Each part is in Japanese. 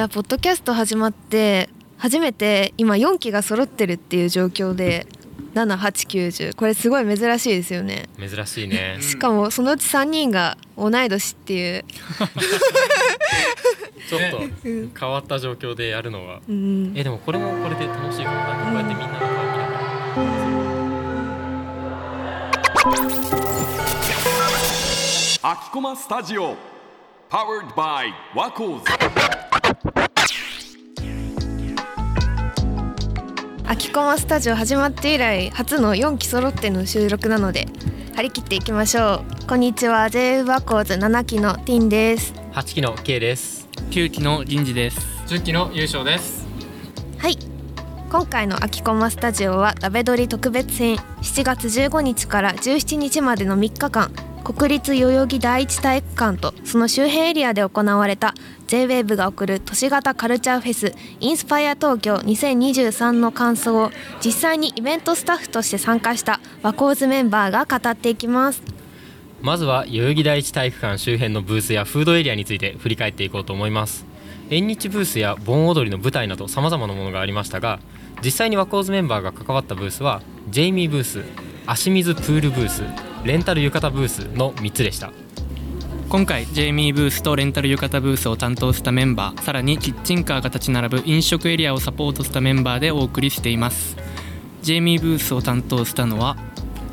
やポッドキャスト始まって初めて今4期が揃ってるっていう状況で7890これすごい珍しいですよね。珍しいね。しかもそのうち3人が同い年っていう。ちょっと変わった状況でやるのは、うん。えでもこれもこれで楽しいかもなんかこうやってみんなの顔見ながら。秋駒スタジオ。Powered by ワコーズ秋駒スタジオ始まって以来初の4期揃っての収録なので張り切っていきましょう。こんにちは。J バコーズ7期のティンです。8期の K です。9期の銀次です。10期の優勝です。はい。今回の秋コマスタジオはダベドリ特別編。7月15日から17日までの3日間国立代々木第一体育館とその周辺エリアで行われた J-WAVE が送る都市型カルチャーフェスインスパイア東京2023の感想を実際にイベントスタッフとして参加した和光図メンバーが語っていきます。まずは代々木第一体育館周辺のブースやフードエリアについて振り返っていこうと思います。縁日ブースや盆踊りの舞台など様々なものがありましたが実際に和光図メンバーが関わったブースはジェイミーブース足水プールブースレンタル浴衣ブースの3つでした。今回ジェイミーブースとレンタル浴衣ブースを担当したメンバーさらにキッチンカーが立ち並ぶ飲食エリアをサポートしたメンバーでお送りしています。ジェイミーブースを担当したのは？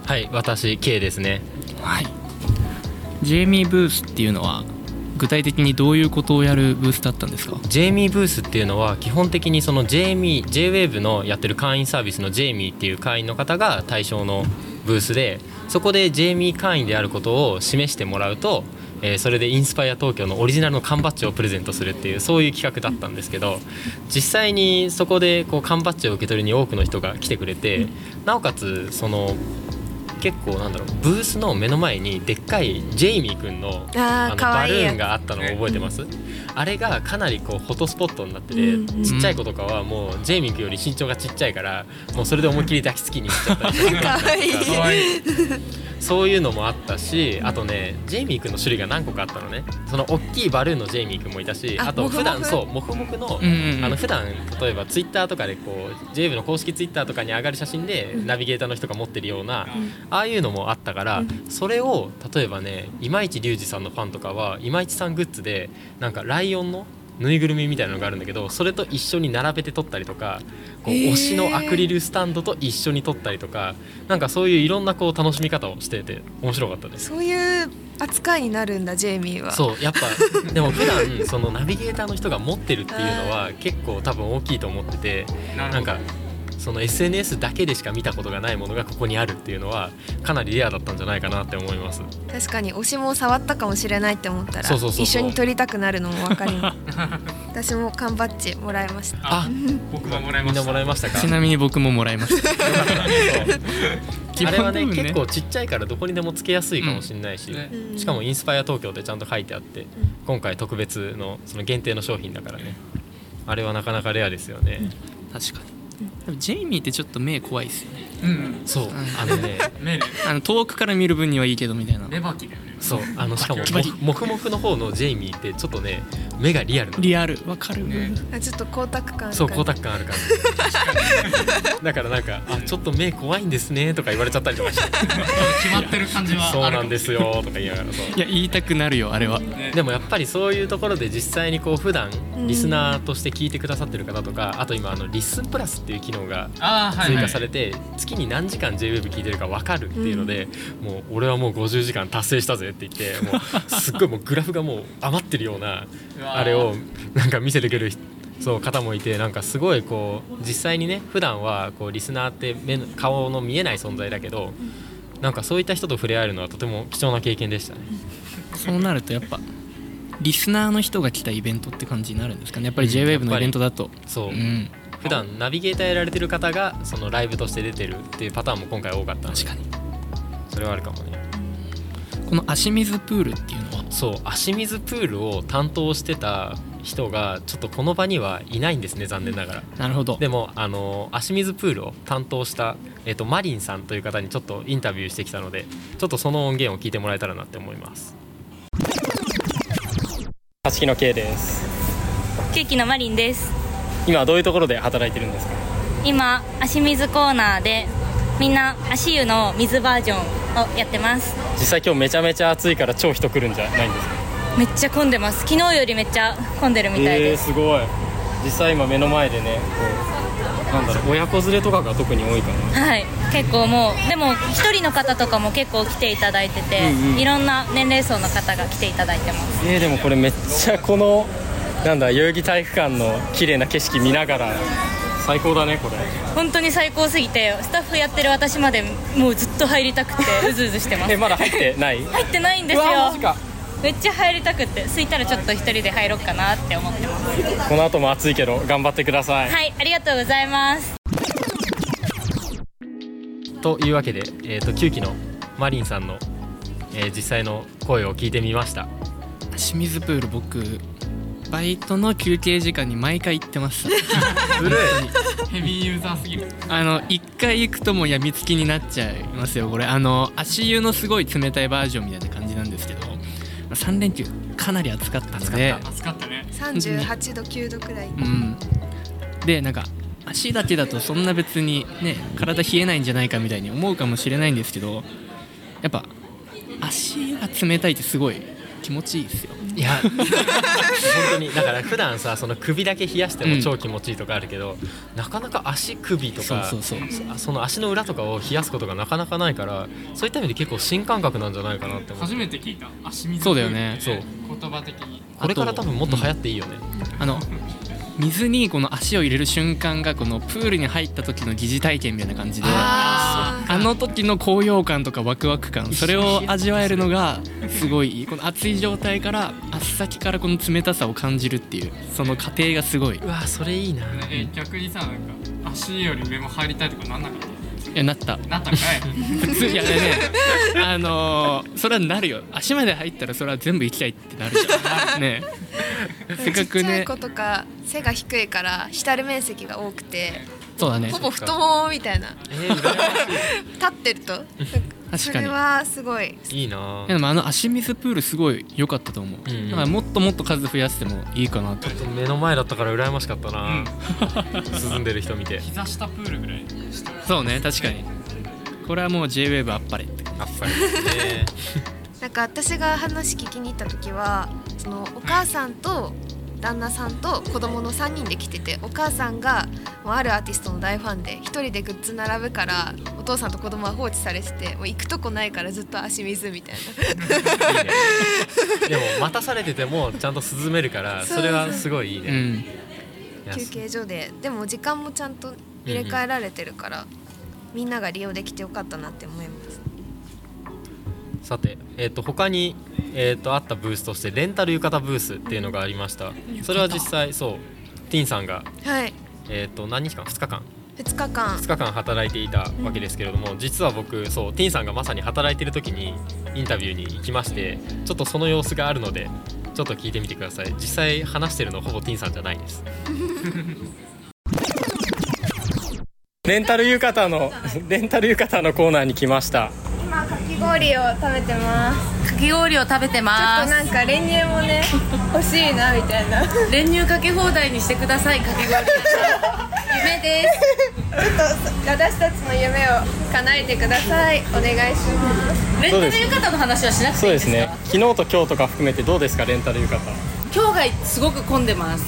はい私 K ですね。はい。ジェイミーブースっていうのは具体的にどういうことをやるブースだったんですか？ジェイミーブースっていうのは基本的にそのジェイミー JWAVE のやってる会員サービスのジェイミーっていう会員の方が対象のブースでそこでジェイミー会員であることを示してもらうと、えーそれでインスパイア東京のオリジナルの缶バッジをプレゼントするっていうそういう企画だったんですけど実際にそこでこう缶バッジを受け取りに多くの人が来てくれてなおかつその結構なんだろうブースの目の前にでっかいジェイミーくんのあーのバルーンがあったのを覚えてます？あれがかなりこうフォトスポットになってて、うんうん。ちっちゃい子とかはもうジェイミーくんより身長がちっちゃいからもうそれで思いっきり抱きつきに行っちゃったりとか。かわいいそういうのもあったしあとねジェイミーくんの種類が何個かあったのね。その大きいバルーンのジェイミーくんもいたしああと普段そうモフモフの,、うんうんうん。あの普段例えばツイッターとかでこう JWAVE の公式ツイッターとかに上がる写真でナビゲーターの人が持ってるような、ああいうのもあったから、それを例えばね今市隆二さんのファンとかは今市さんグッズでなんかライオンのぬいぐるみみたいなのがあるんだけどそれと一緒に並べて撮ったりとかこう推しのアクリルスタンドと一緒に撮ったりとかなんかそういういろんなこう楽しみ方をしてて面白かったです。そういう扱いになるんだジェイミーは。そうやっぱ でも普段そのナビゲーターの人が持ってるっていうのは結構多分大きいと思っててなんかその SNS だけでしか見たことがないものがここにあるっていうのはかなりレアだったんじゃないかなって思います。確かに推しも触ったかもしれないって思ったらそうそうそうそう。一緒に撮りたくなるのも分かります 私も缶バッジもらいました。あ 僕ももらいみんなましたもらいましたか？ちなみに僕ももらいました。あれはねね結構ちっちゃいからどこにでもつけやすいかもしれないし、うん。しかもインスパイア東京ってちゃんと書いてあって、今回特別のその限定の商品だからね。あれはなかなかレアですよね、確かにジェイミーってちょっと目怖いですよね。うん。そう。あのねあの遠くから見る分にはいいけどみたいな。レバキだよね。そう。あのしかもバキバキモフモフの方のジェイミーってちょっとね目がリアルリアル。わかる、ね。あちょっと光沢感そう光沢感ある感じ。だからなんかあちょっと目怖いんですねとか言われちゃったりとかして。決まってる感じはあるそうなんですよとか言いながらそう。いや言いたくなるよあれは。ね。でもやっぱりそういうところで実際にこう普段うん。リスナーとして聞いてくださってる方とかあと今あのリッスンプラスっていう機能があーはい、追はい、加されて月に何時間 JWEB 聞いてるか分かるっていうので、もう俺はもう50時間達成したぜって言ってもうすっごいもうグラフがもう余ってるようなうわーあれをなんか見せてくる人そう方もいてなんかすごいこう実際にね普段はこうリスナーって目の顔の見えない存在だけどなんかそういった人と触れ合えるのはとても貴重な経験でしたね。そうなるとやっぱリスナーの人が来たイベントって感じになるんですかね。やっぱりうん JWAVE のイベントだと。そう、うん。普段ナビゲーターやられてる方がそのライブとして出てるっていうパターンも今回多かったので。確かに。それはあるかもねこの足水プールっていうのは？そう足水プールを担当してた人がちょっとこの場にはいないんですね残念ながら。なるほど。でもあの足水プールを担当した、えっとマリンさんという方にちょっとインタビューしてきたのでちょっとその音源を聞いてもらえたらなって思います。八木の K です。ケーキのマリンです。今どういうところで働いてるんですか？今足水コーナーでみんな足湯の水バージョンをやってます。実際今日めちゃめちゃ暑いから超人来るんじゃないんですか？めっちゃ混んでます。昨日よりめっちゃ混んでるみたいえー、です、すごい。実際今目の前でねこうなんだろう親子連れとかが特に多いかな。はい。結構もうでも一人の方とかも結構来ていただいてて、うんうん。いろんな年齢層の方が来ていただいてます。えー、でもこれめっちゃこのなんだ代々木体育館の綺麗な景色見ながら最高だねこれ。本当に最高すぎてスタッフやってる私までもうずっと入りたくて うずうずしてます。えまだ入ってない？入ってないんですよ。うわマジか。めっちゃ入りたくて空いたらちょっと一人で入ろうかなって思ってます。この後も暑いけど頑張ってください、はいありがとうございます。というわけで、えー、と9期のマリンさんの、えー実際の声を聞いてみました。清水プール僕バイトの休憩時間に毎回行ってました ずるヘビーユーザーすぎる。あの一回行くともうやみつきになっちゃいますよこれ。あの足湯のすごい冷たいバージョンみたいな感じなんですけど3連休かなり暑かったので。暑かったね。38度9度くらい。うん。でなんか足だけだとそんな別にね体冷えないんじゃないかみたいに思うかもしれないんですけどやっぱ足が冷たいってすごい気持ちいいですよ。いや本当にだから普段さその首だけ冷やしても超気持ちいいとかあるけど、なかなか足首とかそうそうそう。そその足の裏とかを冷やすことがなかなかないからそういった意味で結構新感覚なんじゃないかなって思って初めて聞いた足水そうだよね。プールって言葉的に。これから多分もっと流行っていいよね、あの水にこの足を入れる瞬間がこのプールに入った時の疑似体験みたいな感じで。ああの時の高揚感とかワクワク感それを味わえるのがすごいいいこの熱い状態から足先からこの冷たさを感じるっていうその過程がすごい。いうわそれいいな。え逆にさなんか足より上も入りたいとかなんなかっやなった。たなったんかい？普通いやねあのーそれはなるよ。足まで入ったらそれは全部行きたいってなるじゃん。ね。せっかくね。ちっちゃい子とか背が低いから浸る面積が多くてそうだね。ほぼ太ももみたいな。えー、立ってると。確かに。それはすごい。しいいいなでもあの足水プールすごい良かったと思う、うん。だからもっともっと数増やしてもいいかなと。目の前だったから羨ましかったな、涼ん。でる人見て。膝下プールぐらい。そうね確かに。これはもう JWAVE あっぱれって。あっぱれ。ですね なんか私が話聞きに行った時はそのお母さんと旦那さんと子供の3人で来ててお母さんがもうあるアーティストの大ファンで1人でグッズ並ぶからお父さんと子供は放置されててもう行くとこないからずっと足水みたいな。いいねでも待たされててもちゃんと涼めるからそれはすごいいいね、うん。休憩所で。でも時間もちゃんと入れ替えられてるから、みんなが利用できてよかったなって思いますさて、えー、と他に、えー、とあったブースとしてレンタル浴衣ブースっていうのがありました。それは実際そうティンさんが、はい。えー、と何日間？2日間？2日間。2日間働いていたわけですけれども、実は僕そうティンさんがまさに働いてる時にインタビューに行きましてちょっとその様子があるのでちょっと聞いてみてください。実際話してるのほぼティンさんじゃないです。レンタル浴衣のレンタル浴衣のコーナーに来ました氷を食べてます。かき氷を食べてちょっますとなんか練乳もね 欲しいなみたいな。ちょっ練乳かけ放題にしてくださいかき氷。夢です。と私たちの夢を叶えてください。お願いします。レンタル浴衣の話はしなくてそいういですか？ですね。昨日と今日とか含めてどうですか？レンタル浴衣。今日がすごく混んでます。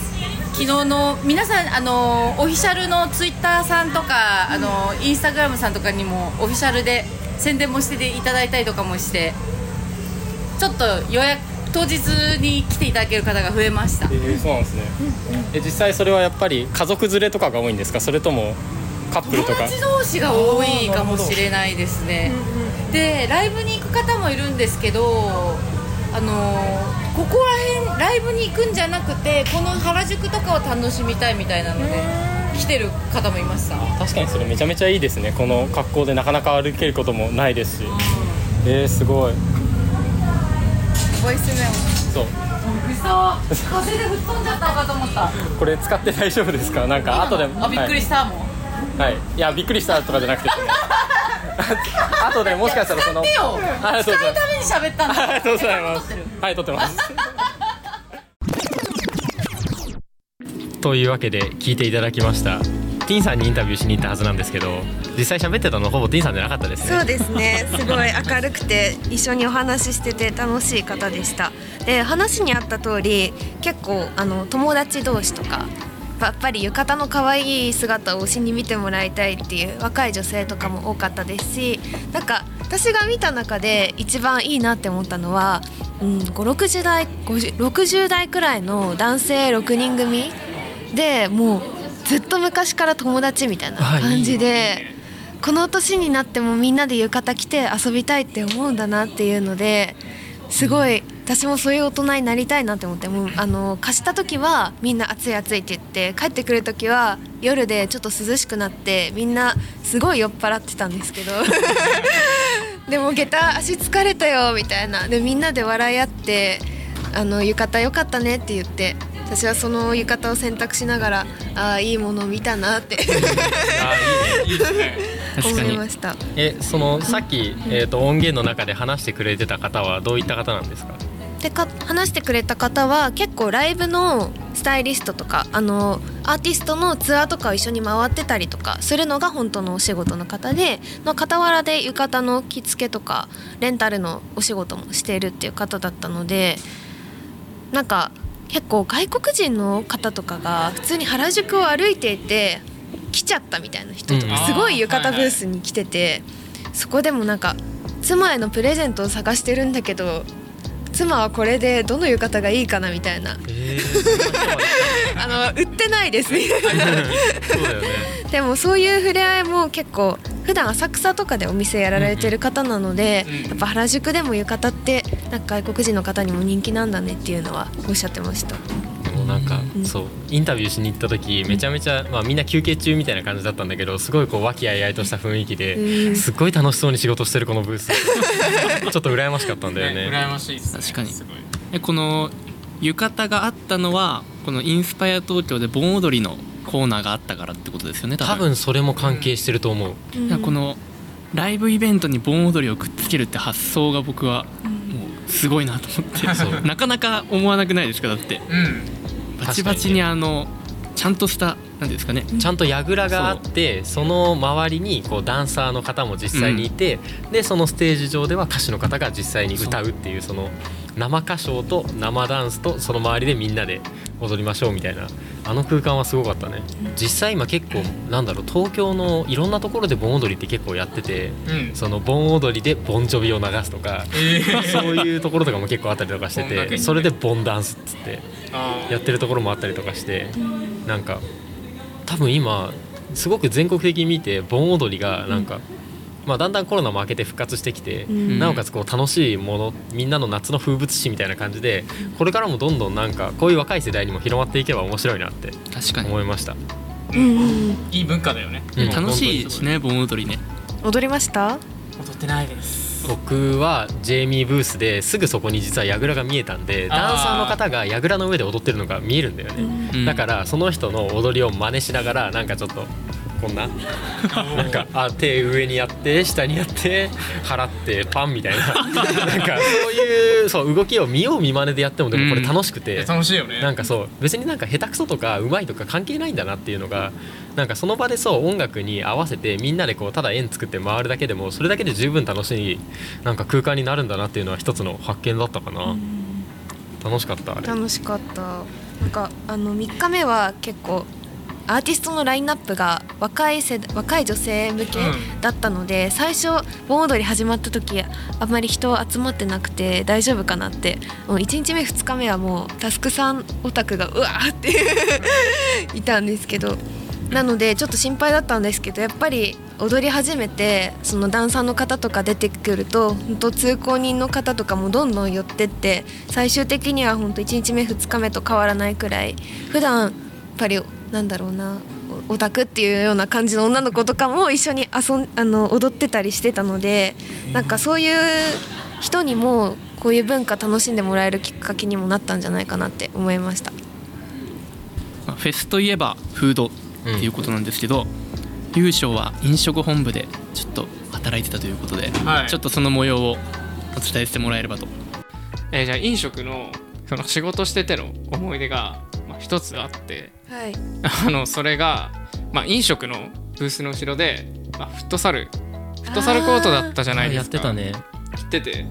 昨日の皆さんあのオフィシャルのツイッターさんとかあのインスタグラムさんとかにもオフィシャルで宣伝もしていただいたりとかもしてちょっと予約当日に来ていただける方が増えました。えー、そうなんですね、え実際それはやっぱり家族連れとかが多いんですか？それともカップルとか？友達同士が多いかもしれないですね。でライブに行く方もいるんですけどあのここら辺ライブに行くんじゃなくてこの原宿とかを楽しみたいみたいなので来てる方もいました。確かにそれめちゃめちゃいいですね。この格好でなかなか歩けることもないですし。えー、すごい。ボイスメモ。そう。嘘。風で吹っ飛んじゃったかと思った。これ使って大丈夫ですか？なんか後で。あびっくりしたもん、はい、はい、いやびっくりしたとかじゃなくて。ね 後でもしかしたらそのありがとうございます。使うために喋ったんだありがとうございます。撮ってる。はい撮ってますというわけで聞いていただきました。ティンさんにインタビューしに行ったはずなんですけど実際喋ってたのほぼティンさんじゃなかったですね。そうですね。すごい明るくて一緒にお話ししてて楽しい方でした。で話にあった通り結構あの友達同士とかやっぱり浴衣の可愛い姿を推しに見てもらいたいっていう若い女性とかも多かったですしなんか私が見た中で一番いいなって思ったのは、うん、560代50 60代くらいの男性6人組でもうずっと昔から友達みたいな感じで。この年になってもみんなで浴衣着て遊びたいって思うんだなっていうのですごい私もそういう大人になりたいなって思ってもうあの貸した時はみんな暑い暑いって言って帰ってくる時は夜でちょっと涼しくなってみんなすごい酔っ払ってたんですけど でも下駄足疲れたよみたいなでみんなで笑い合ってあの浴衣良かったねって言って私はその浴衣を選択しながらああいいものを見たなってあいいね。いいですね。確かに。思いました。えそのさっき、えー、と音源の中で話してくれてた方はどういった方なんですか？でか話してくれた方は結構ライブのスタイリストとかあのアーティストのツアーとかを一緒に回ってたりとかするのが本当のお仕事の方での傍らで浴衣の着付けとかレンタルのお仕事もしているっていう方だったのでなんか結構外国人の方とかが普通に原宿を歩いていて来ちゃったみたいな人とうん。かすごい浴衣ブースに来ててそこでもなんか妻へのプレゼントを探してるんだけど妻はこれでどの浴衣がいいかなみたいな。えー、あの売ってないですね。でもそういう触れ合いも結構普段浅草とかでお店やられてる方なので、やっぱ原宿でも浴衣ってなんか外国人の方にも人気なんだねっていうのはおっしゃってました。もうなんか、そうインタビューしに行った時めちゃめちゃ、まあ、みんな休憩中みたいな感じだったんだけどすごいこう和気あいあいとした雰囲気で、うん。すっごい楽しそうに仕事してるこのブース。ちょっと羨ましかったんだよね。羨ましいですね確かに。すごい。えこの浴衣があったのはこのインスパイア東京で盆踊りのコーナーがあったからってことですよね多分。多分それも関係してると思う、いやこのライブイベントに盆踊りをくっつけるって発想が僕はもうすごいなと思って、そう。なかなか思わなくないですかだって。うん。バチバチにあのちゃんとしたなんですかね。ちゃんと櫓があってその周りにこうダンサーの方も実際にいて、でそのステージ上では歌手の方が実際に歌うっていうその生歌唱と生ダンスとその周りでみんなで踊りましょうみたいなあの空間はすごかったね。実際今結構なんだろう東京のいろんなところで盆踊りって結構やっててうん。その盆踊りでボンジョビを流すとかえー。そういうところとかも結構あったりとかしててそれでボンダンスっつってやってるところもあったりとかしてなんか多分今すごく全国的に見て盆踊りがなんか、まあ、だんだんコロナも明けて復活してきて、ん。なおかつこう楽しいものみんなの夏の風物詩みたいな感じでこれからもどんどんなんかこういう若い世代にも広まっていけば面白いなって確かに。思いました、うんうんいい文化だよね。うん。楽しいしね盆踊りね。踊りました？踊ってないです。僕はジェイミーブースですぐそこに実は櫓が見えたんでダンサーの方が櫓の上で踊ってるのが見えるんだよね、うん。だからその人の踊りを真似しながらなんかちょっとこんな。なんかあ手上にやって下にやって払ってパンみたいな。なんかそういうそう動きを見よう見まねでやってもでもこれ楽しくいてや、楽しいよね。なんかそう別になんか下手くそとか上手いとか関係ないんだなっていうのがなんかその場でそう音楽に合わせてみんなでこうただ円作って回るだけでもそれだけで十分楽しいなんか空間になるんだなっていうのは一つの発見だったかな。楽しかったあれ。楽しかった。なんかあの3日目は結構アーティストのラインナップが若い世代若い女性向けうん。だったので、最初盆踊り始まった時あんまり人集まってなくて大丈夫かなって。もう1日目2日目はもうタスクさんオタクがうわーってい たんですけど。なのでちょっと心配だったんですけどやっぱり踊り始めてそのダンサーの方とか出てくると本当通行人の方とかもどんどん寄ってって最終的には本当1日目2日目と変わらないくらい普段やっぱりなんだろうなオタクっていうような感じの女の子とかも一緒に遊んあの踊ってたりしてたのでなんかそういう人にもこういう文化楽しんでもらえるきっかけにもなったんじゃないかなって思いました。まあフェスといえばフードっていうことなんですけど、優勝は飲食本部でちょっと働いてたということで、はい。ちょっとその模様をお伝えしてもらえればと。えーじゃあ飲食のその仕事してての思い出が、まあ、一一つあってはい。あのそれが、まあ、飲食のブースの後ろで、まあ、フットサルフットサルコートだったじゃないでやっすかてたね。やってて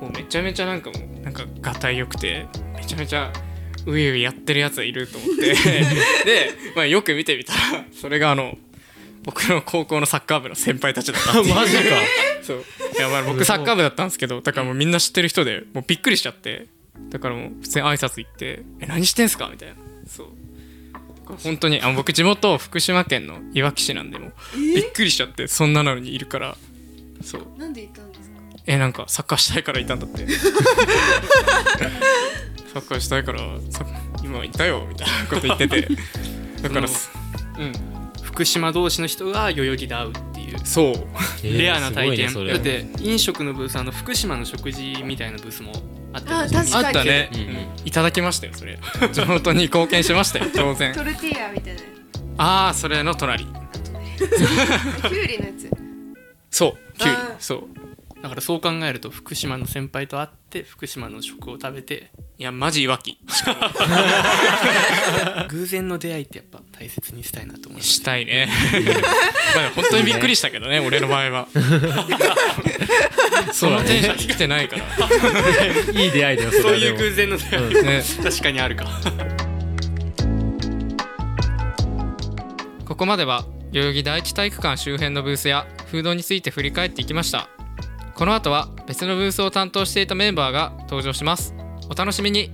もうめちゃめちゃなんかもうなんかがたいよくてめちゃめちゃウイウイやってるやつがいると思って。で、まあ、よく見てみたらそれがあの僕の高校のサッカー部の先輩たちだった マジか。そう。いやまあ僕サッカー部だったんですけどだからもうみんな知ってる人でもうびっくりしちゃって。だからもう普通に挨拶行って「え何してんすか?」みたいなそう。本当にあの僕地元福島県のいわき市なんでもうびっくりしちゃってそんなのにいるからそう。なんで行ったんですか？えなんかサッカーしたいからいたんだって。サッカーしたいから さ今いたよみたいなこと言ってて。だからすうん。福島同士の人が代々木で会うっていうそう。レアな体験、ねだって飲食のブースあの福島の食事みたいなブースもあったあ確かに。あったね、うんうん。いただきましたよそれ。地元に貢献しましたよ 当然。トルティーヤみたいな。ああそれの隣キュウリのやつ。そうキュウリ。そうだからそう考えると福島の先輩と会って福島の食を食べていやマジいわき。偶然の出会いってやっぱ大切にしたいなと思います。したいね。まあ本当にびっくりしたけどね 俺の場合は。そのテンション来てないから。いい出会いだよそういう偶然の出会い、ね。確かにあるか。ここまでは代々木第一体育館周辺のブースやフードについて振り返っていきましたこの後は別のブースを担当していたメンバーが登場します。お楽しみに。